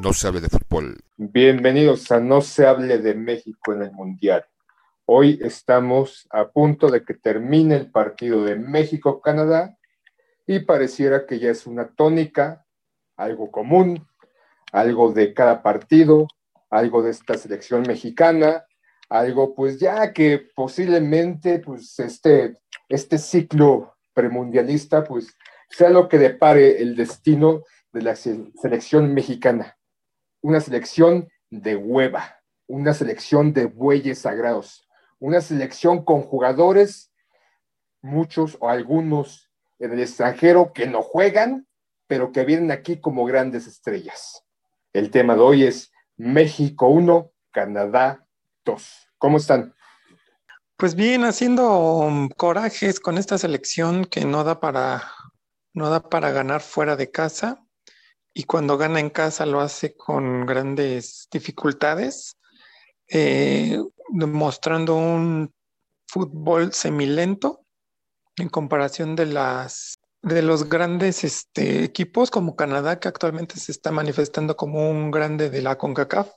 No se hable de fútbol. Bienvenidos a No se hable de México en el Mundial. Hoy estamos a punto de que termine el partido de México-Canadá y pareciera que ya es una tónica, algo común, algo de cada partido, algo de esta selección mexicana, algo pues ya que posiblemente pues este, este ciclo premundialista pues sea lo que depare el destino de la selección mexicana. Una selección de hueva, una selección de bueyes sagrados, una selección con jugadores, muchos o algunos en el extranjero que no juegan, pero que vienen aquí como grandes estrellas. El tema de hoy es México 1, Canadá 2. ¿Cómo están? Pues bien, haciendo corajes con esta selección que no da para no da para ganar fuera de casa y cuando gana en casa lo hace con grandes dificultades, eh, mostrando un fútbol semilento en comparación de las de los grandes este, equipos como Canadá, que actualmente se está manifestando como un grande de la CONCACAF.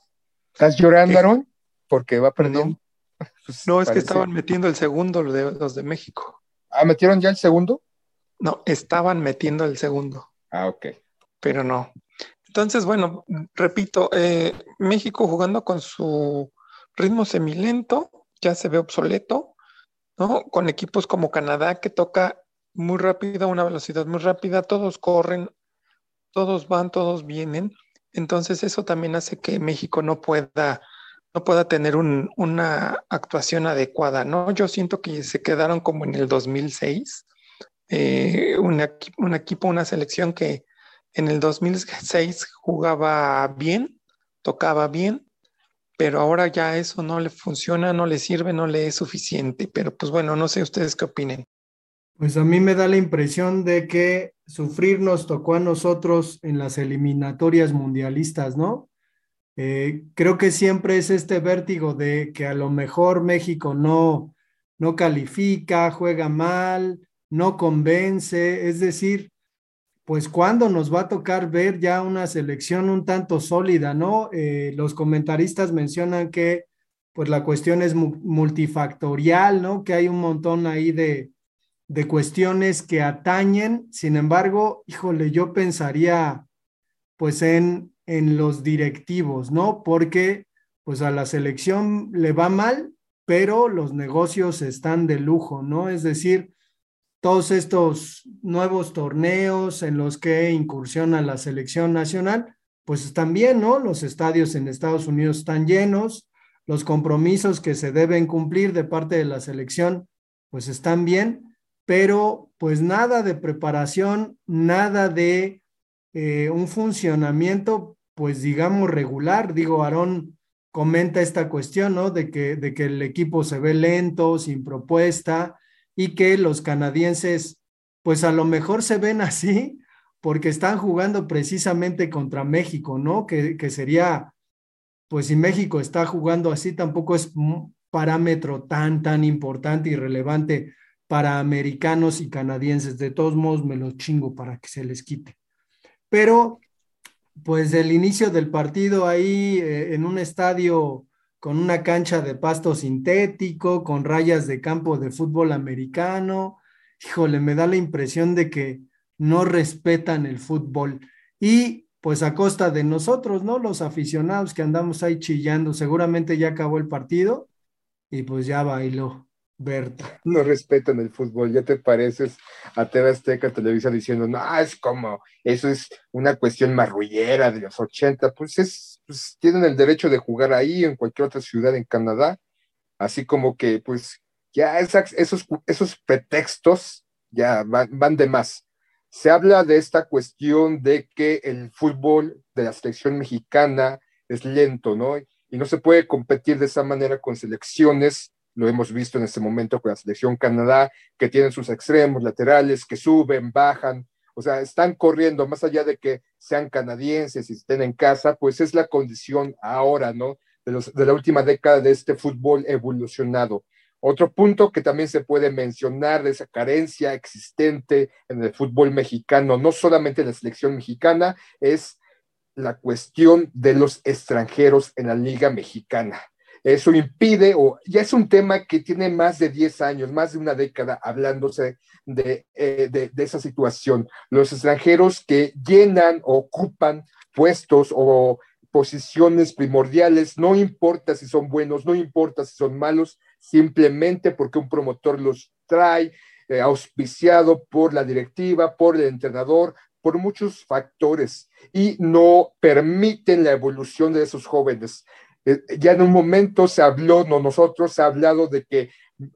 ¿Estás llorando, Aaron? Porque va perdiendo. No, pues no es que estaban metiendo el segundo de, los de México. ¿Ah, metieron ya el segundo? No, estaban metiendo el segundo. Ah, ok. Pero no. Entonces, bueno, repito, eh, México jugando con su ritmo semilento, ya se ve obsoleto, ¿no? Con equipos como Canadá que toca muy rápido, una velocidad muy rápida, todos corren, todos van, todos vienen. Entonces eso también hace que México no pueda, no pueda tener una actuación adecuada, ¿no? Yo siento que se quedaron como en el 2006, eh, un, equipo, una selección que en el 2006 jugaba bien, tocaba bien, pero ahora ya eso no le funciona, no le sirve, no le es suficiente. Pero pues bueno, no sé ustedes qué opinen. Pues a mí me da la impresión de que sufrir nos tocó a nosotros en las eliminatorias mundialistas, ¿no? Eh, creo que siempre es este vértigo de que a lo mejor México no, no califica, juega mal, no convence, es decir, pues cuando nos va a tocar ver ya una selección un tanto sólida, ¿no? Eh, los comentaristas mencionan que pues la cuestión es multifactorial, ¿no? Que hay un montón ahí de, de cuestiones que atañen, sin embargo, híjole, yo pensaría pues en, en los directivos, ¿no? Porque pues a la selección le va mal, pero los negocios están de lujo, ¿no? Es decir, todos estos nuevos torneos en los que incursiona la selección nacional, pues están bien, ¿no? Los estadios en Estados Unidos están llenos, los compromisos que se deben cumplir de parte de la selección, pues están bien, pero pues nada de preparación, nada de eh, un funcionamiento, pues digamos regular. Digo, Aarón comenta esta cuestión, ¿no? De que, de que el equipo se ve lento, sin propuesta, y que los canadienses, pues a lo mejor se ven así porque están jugando precisamente contra México, ¿no? Que, que sería, pues si México está jugando así, tampoco es un parámetro tan, tan importante y relevante para americanos y canadienses. De todos modos, me lo chingo para que se les quite. Pero, pues el inicio del partido ahí eh, en un estadio con una cancha de pasto sintético, con rayas de campo de fútbol americano. Híjole, me da la impresión de que no respetan el fútbol. Y pues a costa de nosotros, ¿no? Los aficionados que andamos ahí chillando, seguramente ya acabó el partido y pues ya bailó. Berta. No respetan el fútbol, ya te pareces a TV Azteca Televisa diciendo, no, es como, eso es una cuestión marrullera de los 80, pues es, pues tienen el derecho de jugar ahí en cualquier otra ciudad en Canadá, así como que pues ya esos, esos pretextos ya van, van de más. Se habla de esta cuestión de que el fútbol de la selección mexicana es lento, ¿no? Y no se puede competir de esa manera con selecciones lo hemos visto en este momento con la selección Canadá, que tienen sus extremos laterales, que suben, bajan, o sea, están corriendo, más allá de que sean canadienses y estén en casa, pues es la condición ahora, ¿no? De, los, de la última década de este fútbol evolucionado. Otro punto que también se puede mencionar de esa carencia existente en el fútbol mexicano, no solamente en la selección mexicana, es la cuestión de los extranjeros en la Liga Mexicana. Eso impide, o ya es un tema que tiene más de 10 años, más de una década hablándose de, eh, de, de esa situación. Los extranjeros que llenan o ocupan puestos o posiciones primordiales, no importa si son buenos, no importa si son malos, simplemente porque un promotor los trae, eh, auspiciado por la directiva, por el entrenador, por muchos factores y no permiten la evolución de esos jóvenes. Eh, ya en un momento se habló, no nosotros, se ha hablado de que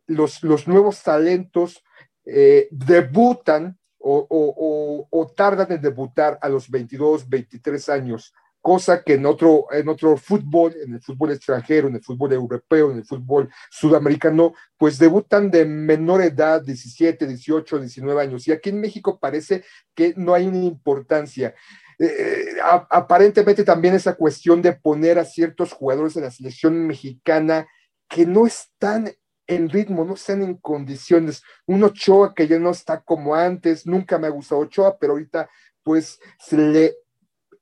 los, los nuevos talentos eh, debutan o, o, o, tardan en debutar a los 22, 23 años, cosa que en otro, en otro fútbol, en el fútbol extranjero, en el fútbol europeo, en el fútbol sudamericano, pues debutan de menor edad, 17, 18, 19 años. Y aquí en México parece que no hay una importancia. Eh, aparentemente también esa cuestión de poner a ciertos jugadores en la selección mexicana que no están en ritmo, no están en condiciones. Un Ochoa que ya no está como antes, nunca me ha gustado Ochoa, pero ahorita pues se le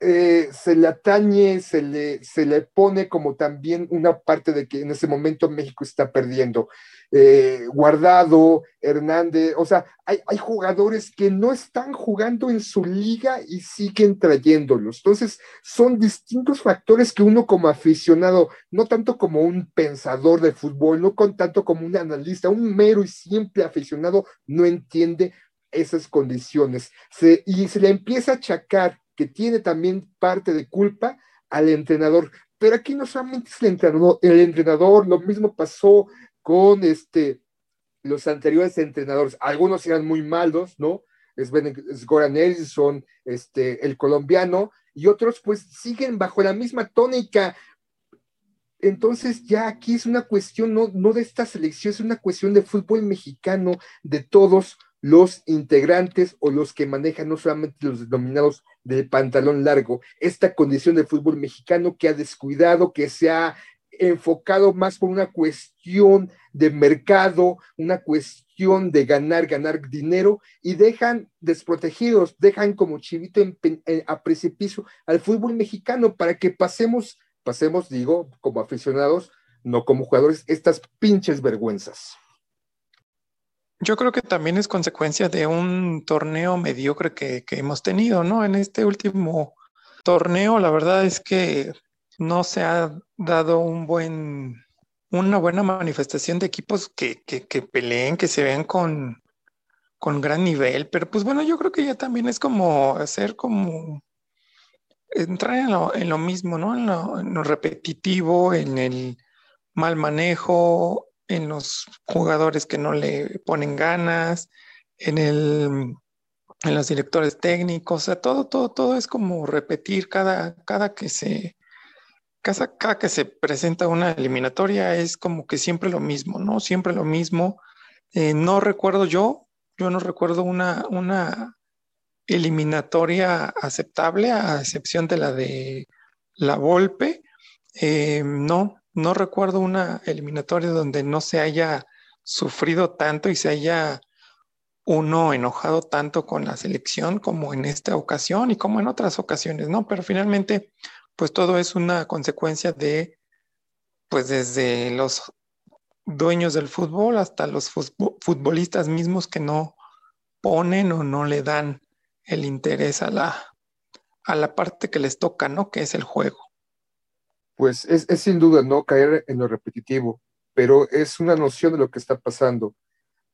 eh, se le atañe, se le, se le pone como también una parte de que en ese momento México está perdiendo. Eh, Guardado, Hernández, o sea, hay, hay, jugadores que no están jugando en su liga y siguen trayéndolos. Entonces, son distintos factores que uno como aficionado, no tanto como un pensador de fútbol, no con tanto como un analista, un mero y simple aficionado, no entiende esas condiciones. Y se le empieza a achacar que tiene también parte de culpa al entrenador. Pero aquí no solamente es el entrenador, el entrenador, lo mismo pasó con este, los anteriores entrenadores. Algunos eran muy malos, ¿no? Es, Goran Nelson, este, el colombiano, y otros pues siguen bajo la misma tónica. Entonces ya aquí es una cuestión no, no de esta selección, es una cuestión de fútbol mexicano, de todos, los integrantes o los que manejan no solamente los denominados del pantalón largo, esta condición del fútbol mexicano que ha descuidado, que se ha enfocado más por una cuestión de mercado, una cuestión de ganar, ganar dinero y dejan desprotegidos, dejan como chivito en, a precipicio al fútbol mexicano para que pasemos, pasemos, digo, como aficionados, no como jugadores, estas pinches vergüenzas. Yo creo que también es consecuencia de un torneo mediocre que, hemos tenido, ¿no? En este último torneo, la verdad es que no se ha dado un buen, una buena manifestación de equipos que, que, peleen, que se vean con, con gran nivel, pero pues bueno, yo creo que ya también es como hacer como entrar en lo, en lo mismo, ¿no? En lo repetitivo, en el mal manejo, en los jugadores que no le ponen ganas, en, el, en los directores técnicos, o sea, todo, todo, todo es como repetir cada, cada que se, cada, cada que se presenta una eliminatoria es como que siempre lo mismo, ¿no? Siempre lo mismo. Eh, no recuerdo yo, yo no recuerdo una, una eliminatoria aceptable, a excepción de la de la Volpe. Eh, no, no recuerdo una eliminatoria donde no se haya sufrido tanto y se haya uno enojado tanto con la selección como en esta ocasión y como en otras ocasiones, ¿no? Pero finalmente, pues todo es una consecuencia de, pues desde los dueños del fútbol hasta los futbolistas mismos que no ponen o no le dan el interés a la, a la parte que les toca, ¿no? Que es el juego pues es, es, sin duda no caer en lo repetitivo, pero es una noción de lo que está pasando.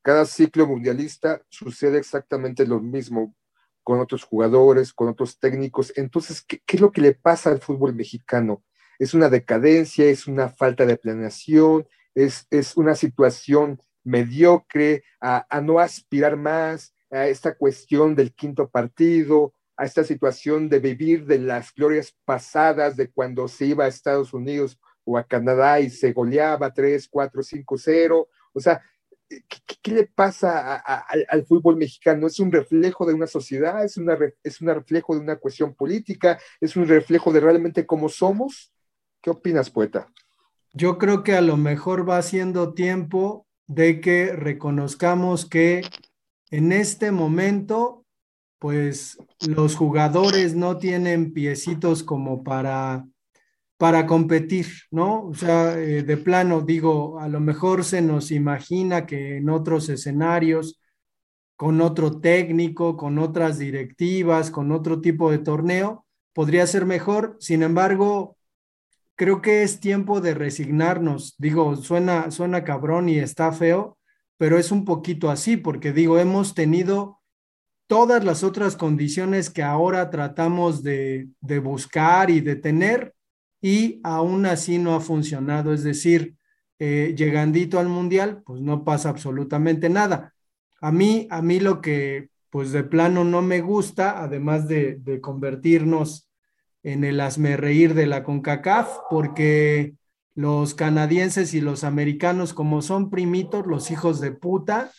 Cada ciclo mundialista sucede exactamente lo mismo con otros jugadores, con otros técnicos. Entonces, ¿qué, qué es lo que le pasa al fútbol mexicano? Es una decadencia, es una falta de planeación, es, es una situación mediocre, a, a no aspirar más, a esta cuestión del quinto partido, esta situación de vivir de las glorias pasadas de cuando se iba a Estados Unidos o a Canadá y se goleaba 3, 4, 5, 0. O sea, ¿qué, qué le pasa a, al fútbol mexicano? ¿Es un reflejo de una sociedad? ¿Es, una, ¿Es un reflejo de una cuestión política? ¿Es un reflejo de realmente cómo somos? ¿Qué opinas, poeta? Yo creo que a lo mejor va siendo tiempo de que reconozcamos que en este momento pues los jugadores no tienen piecitos como para, para competir, ¿no? O sea, eh, de plano, digo, a lo mejor se nos imagina que en otros escenarios, con otro técnico, con otras directivas, con otro tipo de torneo, podría ser mejor. Sin embargo, creo que es tiempo de resignarnos. Digo, suena, suena cabrón y está feo, pero es un poquito así, porque digo, hemos tenido todas las otras condiciones que ahora tratamos de, buscar y de tener y aún así no ha funcionado. Es decir, eh, llegandito al mundial, pues no pasa absolutamente nada. A mí, a mí lo que pues de plano no me gusta, además de, de convertirnos en el reír de la CONCACAF, porque los canadienses y los americanos, como son primitos, los hijos de puta,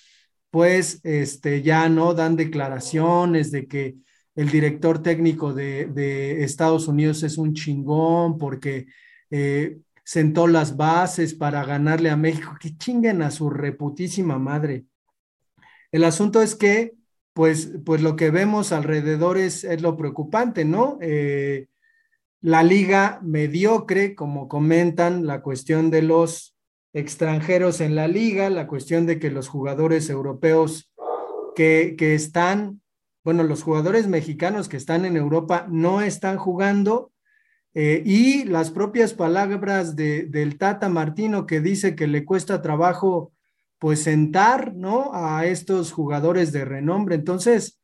pues este, ya no dan declaraciones de que el director técnico de, Estados Unidos es un chingón porque eh, sentó las bases para ganarle a México, que chinguen a su reputísima madre. El asunto es que, pues, pues lo que vemos alrededor es, es lo preocupante, ¿no? Eh, la liga mediocre, como comentan, la cuestión de los extranjeros en la liga, la cuestión de que los jugadores europeos que, están, bueno, los jugadores mexicanos que están en Europa no están jugando eh, y las propias palabras de, del Tata Martino que dice que le cuesta trabajo pues sentar, ¿no? A estos jugadores de renombre. Entonces,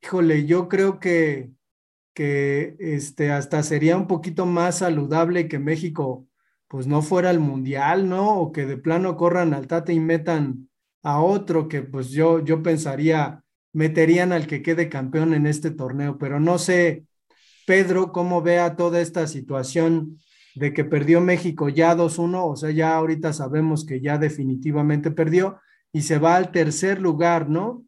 híjole, yo creo que, que este, hasta sería un poquito más saludable que México pues no fuera el mundial, ¿no? O que de plano corran al Tate y metan a otro que pues yo, yo pensaría meterían al que quede campeón en este torneo, pero no sé, Pedro, cómo vea toda esta situación de que perdió México ya 2-1, o sea, ya ahorita sabemos que ya definitivamente perdió y se va al tercer lugar, ¿no?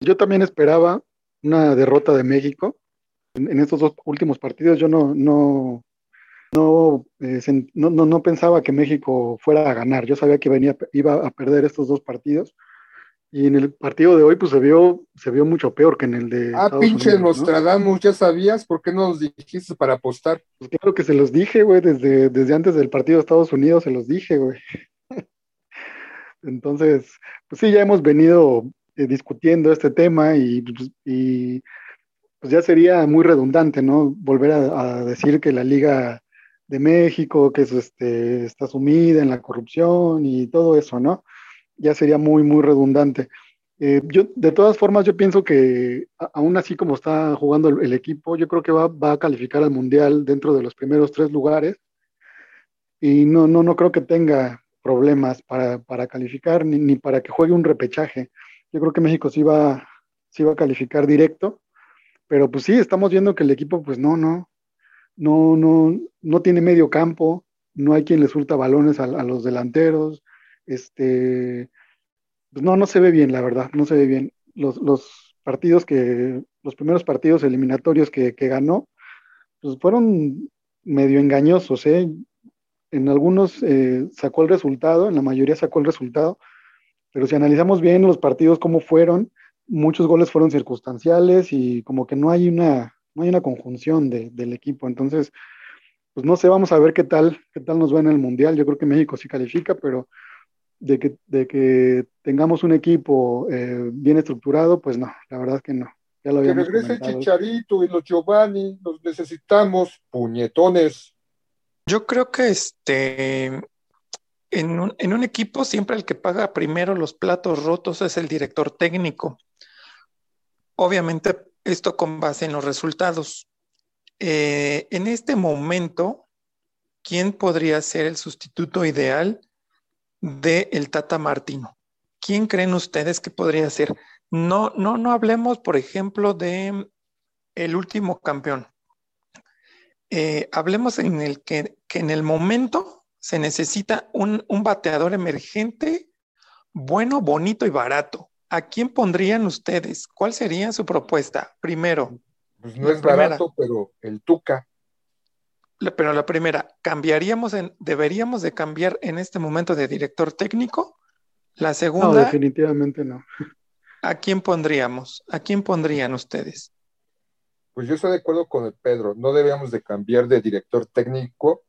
Yo también esperaba una derrota de México. En, en estos dos últimos partidos yo no, no, eh, no, no, no, pensaba que México fuera a ganar. Yo sabía que venía, iba a perder estos dos partidos. Y en el partido de hoy, pues se vio, se vio mucho peor que en el de. Ah, pinche Nostradamus, ¿ya sabías? ¿Por qué no nos dijiste para apostar? Pues claro que se los dije, güey, desde, desde antes del partido de Estados Unidos se los dije, güey. Entonces, pues sí, ya hemos venido eh, discutiendo este tema y, pues, y, pues ya sería muy redundante, ¿no? Volver a decir que la liga de México, que es, este, está sumida en la corrupción y todo eso, ¿no? Ya sería muy, muy redundante. Eh, yo, de todas formas, yo pienso que aún así como está jugando el, equipo, yo creo que va, va, a calificar al Mundial dentro de los primeros tres lugares y no, no, no creo que tenga problemas para, para calificar ni, ni, para que juegue un repechaje. Yo creo que México sí va, sí va a calificar directo, pero pues sí, estamos viendo que el equipo, pues no, no, no, no, no tiene medio campo, no hay quien le surta balones a, los delanteros, este, pues no, no se ve bien, la verdad, no se ve bien. Los, los partidos que, los primeros partidos eliminatorios que, ganó, pues fueron medio engañosos, ¿eh? En algunos eh, sacó el resultado, en la mayoría sacó el resultado, pero si analizamos bien los partidos, cómo fueron, muchos goles fueron circunstanciales y como que no hay una, no hay una conjunción del equipo. Entonces, pues no sé, vamos a ver qué tal, qué tal nos va en el Mundial. Yo creo que México sí califica, pero de que, de que tengamos un equipo eh, bien estructurado, pues no, la verdad es que no. Ya lo que regrese Chicharito y los Giovanni, los necesitamos, puñetones. Yo creo que este en un, en un equipo siempre el que paga primero los platos rotos es el director técnico. Obviamente esto con base en los resultados. Eh, en este momento, ¿quién podría ser el sustituto ideal de el Tata Martino? ¿Quién creen ustedes que podría ser? No, no, no hablemos, por ejemplo, de el último campeón. Eh, hablemos en el que, que, en el momento se necesita un, un bateador emergente, bueno, bonito y barato. ¿A quién pondrían ustedes? ¿Cuál sería su propuesta? Primero. Pues no es barato, pero el Tuca. pero la primera, ¿cambiaríamos en, deberíamos de cambiar en este momento de director técnico? La segunda. No, definitivamente no. ¿A quién pondríamos? ¿A quién pondrían ustedes? Pues yo estoy de acuerdo con el Pedro, no debemos de cambiar de director técnico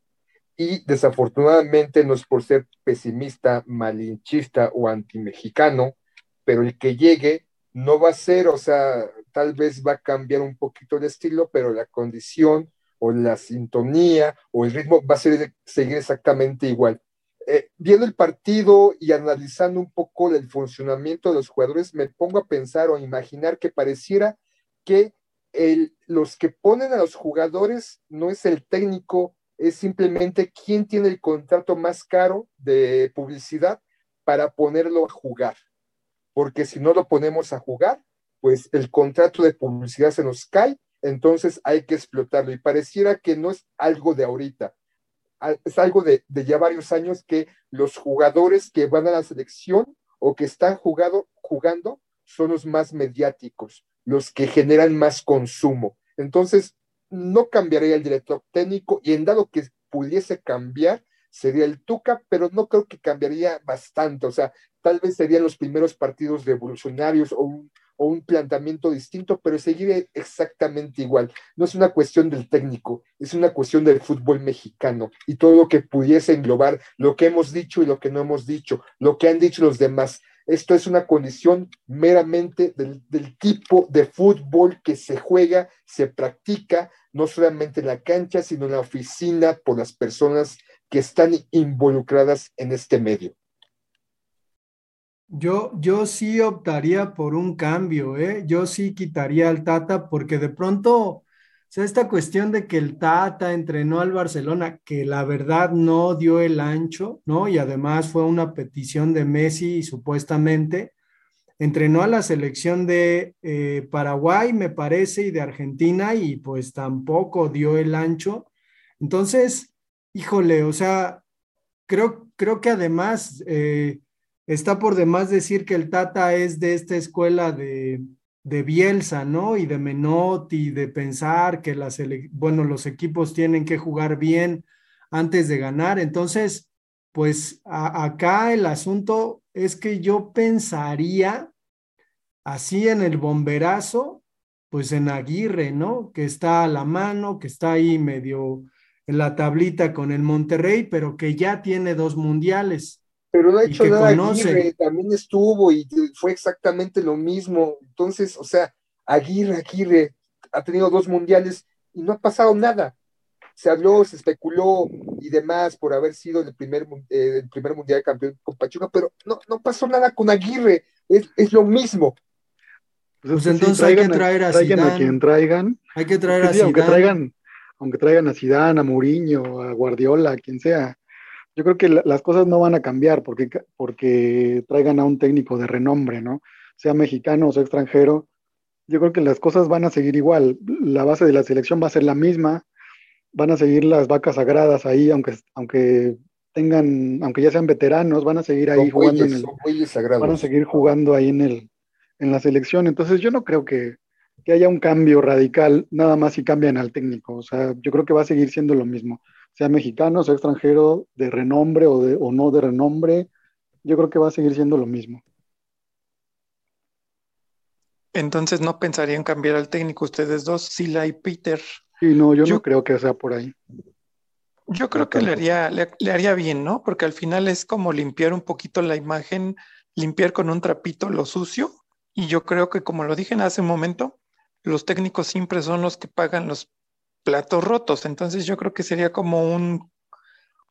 y desafortunadamente no es por ser pesimista, malinchista o antimexicano, pero el que llegue no va a ser, o sea, tal vez va a cambiar un poquito el estilo, pero la condición o la sintonía o el ritmo va a ser, seguir exactamente igual. Eh, viendo el partido y analizando un poco el funcionamiento de los jugadores, me pongo a pensar o imaginar que pareciera que los que ponen a los jugadores no es el técnico, es simplemente quién tiene el contrato más caro de publicidad para ponerlo a jugar. Porque si no lo ponemos a jugar, pues el contrato de publicidad se nos cae, entonces hay que explotarlo. Y pareciera que no es algo de ahorita, es algo de, ya varios años que los jugadores que van a la selección o que están jugado, jugando son los más mediáticos, los que generan más consumo. Entonces, no cambiaría el director técnico y en dado que pudiese cambiar, sería el Tuca, pero no creo que cambiaría bastante. O sea, tal vez serían los primeros partidos revolucionarios o un, o un planteamiento distinto, pero seguiré exactamente igual. No es una cuestión del técnico, es una cuestión del fútbol mexicano y todo lo que pudiese englobar lo que hemos dicho y lo que no hemos dicho, lo que han dicho los demás. Esto es una condición meramente del, del tipo de fútbol que se juega, se practica, no solamente en la cancha, sino en la oficina por las personas que están involucradas en este medio. Yo, yo sí optaría por un cambio, ¿eh? Yo sí quitaría al Tata porque de pronto, o sea, esta cuestión de que el Tata entrenó al Barcelona, que la verdad no dio el ancho, ¿no? Y además fue una petición de Messi supuestamente, entrenó a la selección de eh, Paraguay, me parece, y de Argentina, y pues tampoco dio el ancho. Entonces, híjole, o sea, creo, creo que además... Eh, está por demás decir que el Tata es de esta escuela de, de Bielsa, ¿no? Y de Menotti, de pensar que las, bueno, los equipos tienen que jugar bien antes de ganar. Entonces, pues acá el asunto es que yo pensaría así en el bomberazo, pues en Aguirre, ¿no? Que está a la mano, que está ahí medio en la tablita con el Monterrey, pero que ya tiene dos mundiales pero no ha hecho nada Aguirre, también estuvo y fue exactamente lo mismo. Entonces, o sea, Aguirre, Aguirre ha tenido dos mundiales y no ha pasado nada. Se habló, se especuló y demás por haber sido el primer, eh, el primer mundial campeón con Pachuca, pero no, no pasó nada con Aguirre, es, es lo mismo. Pues, pues entonces hay que traer a, traigan a quien traigan. Hay que traer a sí, Aunque traigan, aunque traigan a Zidane, a Mourinho, a Guardiola, a quien sea yo creo que las cosas no van a cambiar porque, porque traigan a un técnico de renombre, ¿no? Sea mexicano o sea extranjero. Yo creo que las cosas van a seguir igual. La base de la selección va a ser la misma. Van a seguir las vacas sagradas ahí, aunque, aunque tengan, aunque ya sean veteranos, van a seguir ahí jugando en el, van a seguir jugando ahí en el, en la selección. Entonces yo no creo que, que haya un cambio radical, nada más si cambian al técnico. O sea, yo creo que va a seguir siendo lo mismo sea mexicano, sea extranjero, de renombre o, de, o no de renombre, yo creo que va a seguir siendo lo mismo. Entonces no pensarían cambiar al técnico ustedes dos, Sila y Peter. Sí, no, yo, no creo que sea por ahí. Yo creo que le haría, le, haría bien, ¿no? Porque al final es como limpiar un poquito la imagen, limpiar con un trapito lo sucio. Y yo creo que, como lo dije hace un momento, los técnicos siempre son los que pagan los platos rotos. Entonces yo creo que sería como un,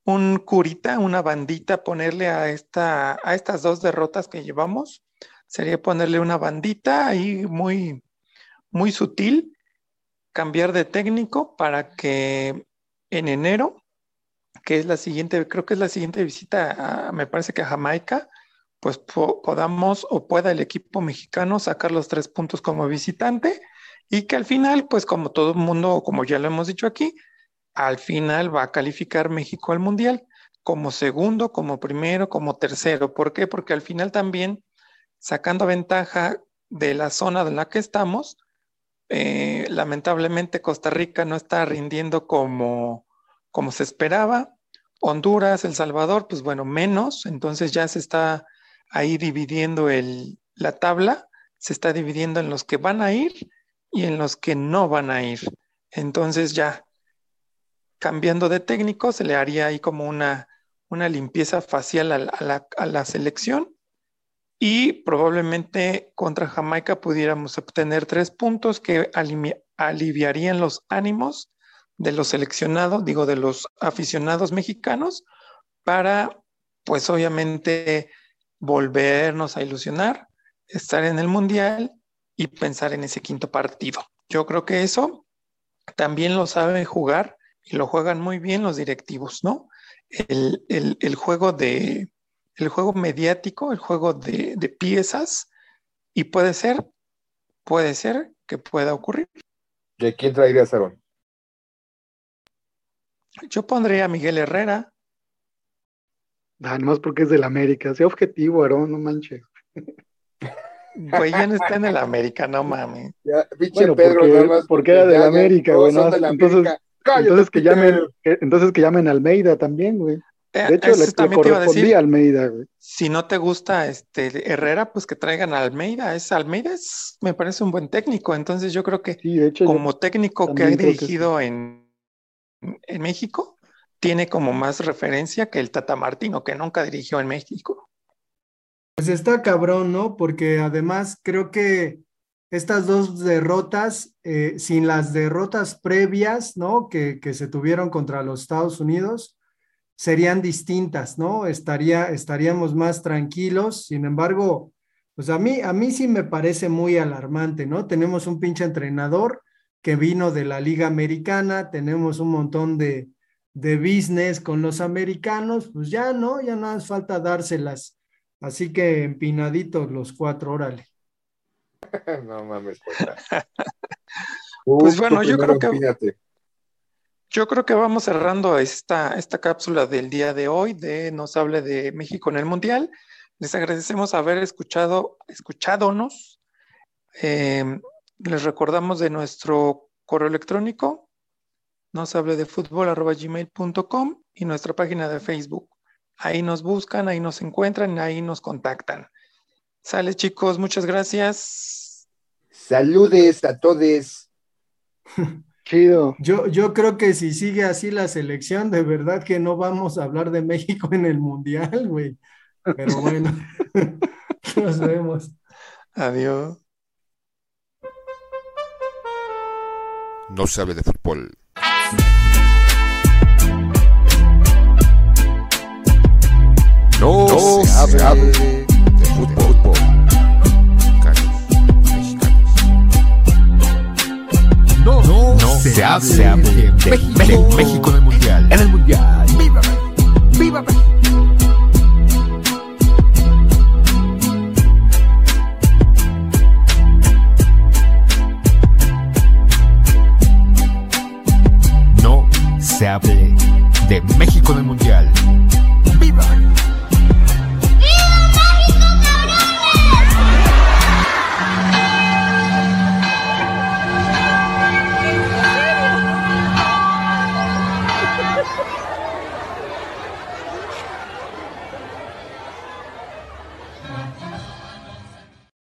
un curita, una bandita, ponerle a, esta, a estas dos derrotas que llevamos. Sería ponerle una bandita ahí muy, muy sutil, cambiar de técnico para que en enero, que es la siguiente, creo que es la siguiente visita, me parece que a Jamaica, pues podamos o pueda el equipo mexicano sacar los tres puntos como visitante y que al final, pues como todo el mundo, como ya lo hemos dicho aquí, al final va a calificar México al Mundial como segundo, como primero, como tercero. ¿Por qué? Porque al final también, sacando ventaja de la zona en la que estamos, eh, lamentablemente Costa Rica no está rindiendo como, como se esperaba. Honduras, El Salvador, pues bueno, menos. Entonces ya se está ahí dividiendo el, la tabla se está dividiendo en los que van a ir y en los que no van a ir. Entonces ya cambiando de técnico se le haría ahí como una, una limpieza facial a la, selección y probablemente contra Jamaica pudiéramos obtener tres puntos que aliviarían los ánimos de los seleccionados, digo, de los aficionados mexicanos, para, pues obviamente, volvernos a ilusionar, estar en el Mundial y pensar en ese quinto partido. Yo creo que eso también lo saben jugar y lo juegan muy bien los directivos, ¿no? El, juego de el juego mediático, el juego de, de piezas, y puede ser, puede ser que pueda ocurrir. ¿De quién traería Sarón? Yo pondría a Miguel Herrera. Ah, más porque es del América. Sea objetivo, Aarón, no manches. Güey, ya no está en el América, no mames. Ya, bueno, Pedro, porque, porque era del América, güey. entonces, entonces, que llamen, entonces que llamen a Almeida también, güey. Eh, de hecho, le, le correspondía a Almeida, güey. Si no te gusta este Herrera, pues que traigan a Almeida. Es Almeida es, me parece un buen técnico. Entonces yo creo que como técnico que ha dirigido en en México tiene como más referencia que el Tata Martino, que nunca dirigió en México. Pues está cabrón, ¿no? Porque además creo que estas dos derrotas, eh, sin las derrotas previas, ¿no? Que, que, se tuvieron contra los Estados Unidos, serían distintas, ¿no? Estaría, estaríamos más tranquilos. Sin embargo, pues a mí, a mí sí me parece muy alarmante, ¿no? Tenemos un pinche entrenador que vino de la Liga Americana, tenemos un montón de, de business con los americanos, pues ya no, ya nada más falta dárselas. Así que empinaditos los cuatro, órale. no mames. Pues, pues bueno, yo creo que yo creo que vamos cerrando esta, esta cápsula del día de hoy de Nos hable de México en el Mundial. Les agradecemos haber escuchado, escuchadonos. Eh, les recordamos de nuestro correo electrónico, nos hable de fútbol gmail.com y nuestra página de Facebook. Ahí nos buscan, ahí nos encuentran, ahí nos contactan. Sale chicos, muchas gracias. Saludes a todos. Chido. Yo, yo creo que si sigue así la selección, de verdad que no vamos a hablar de México en el Mundial, güey. Pero bueno, nos vemos. Adiós. no se hable de fútbol. No, se, hable de, fútbol. No, no, no se, hable, de, México, México en el Mundial. En el Mundial. ¡Viva! ¡Viva! se hable de México en el Mundial.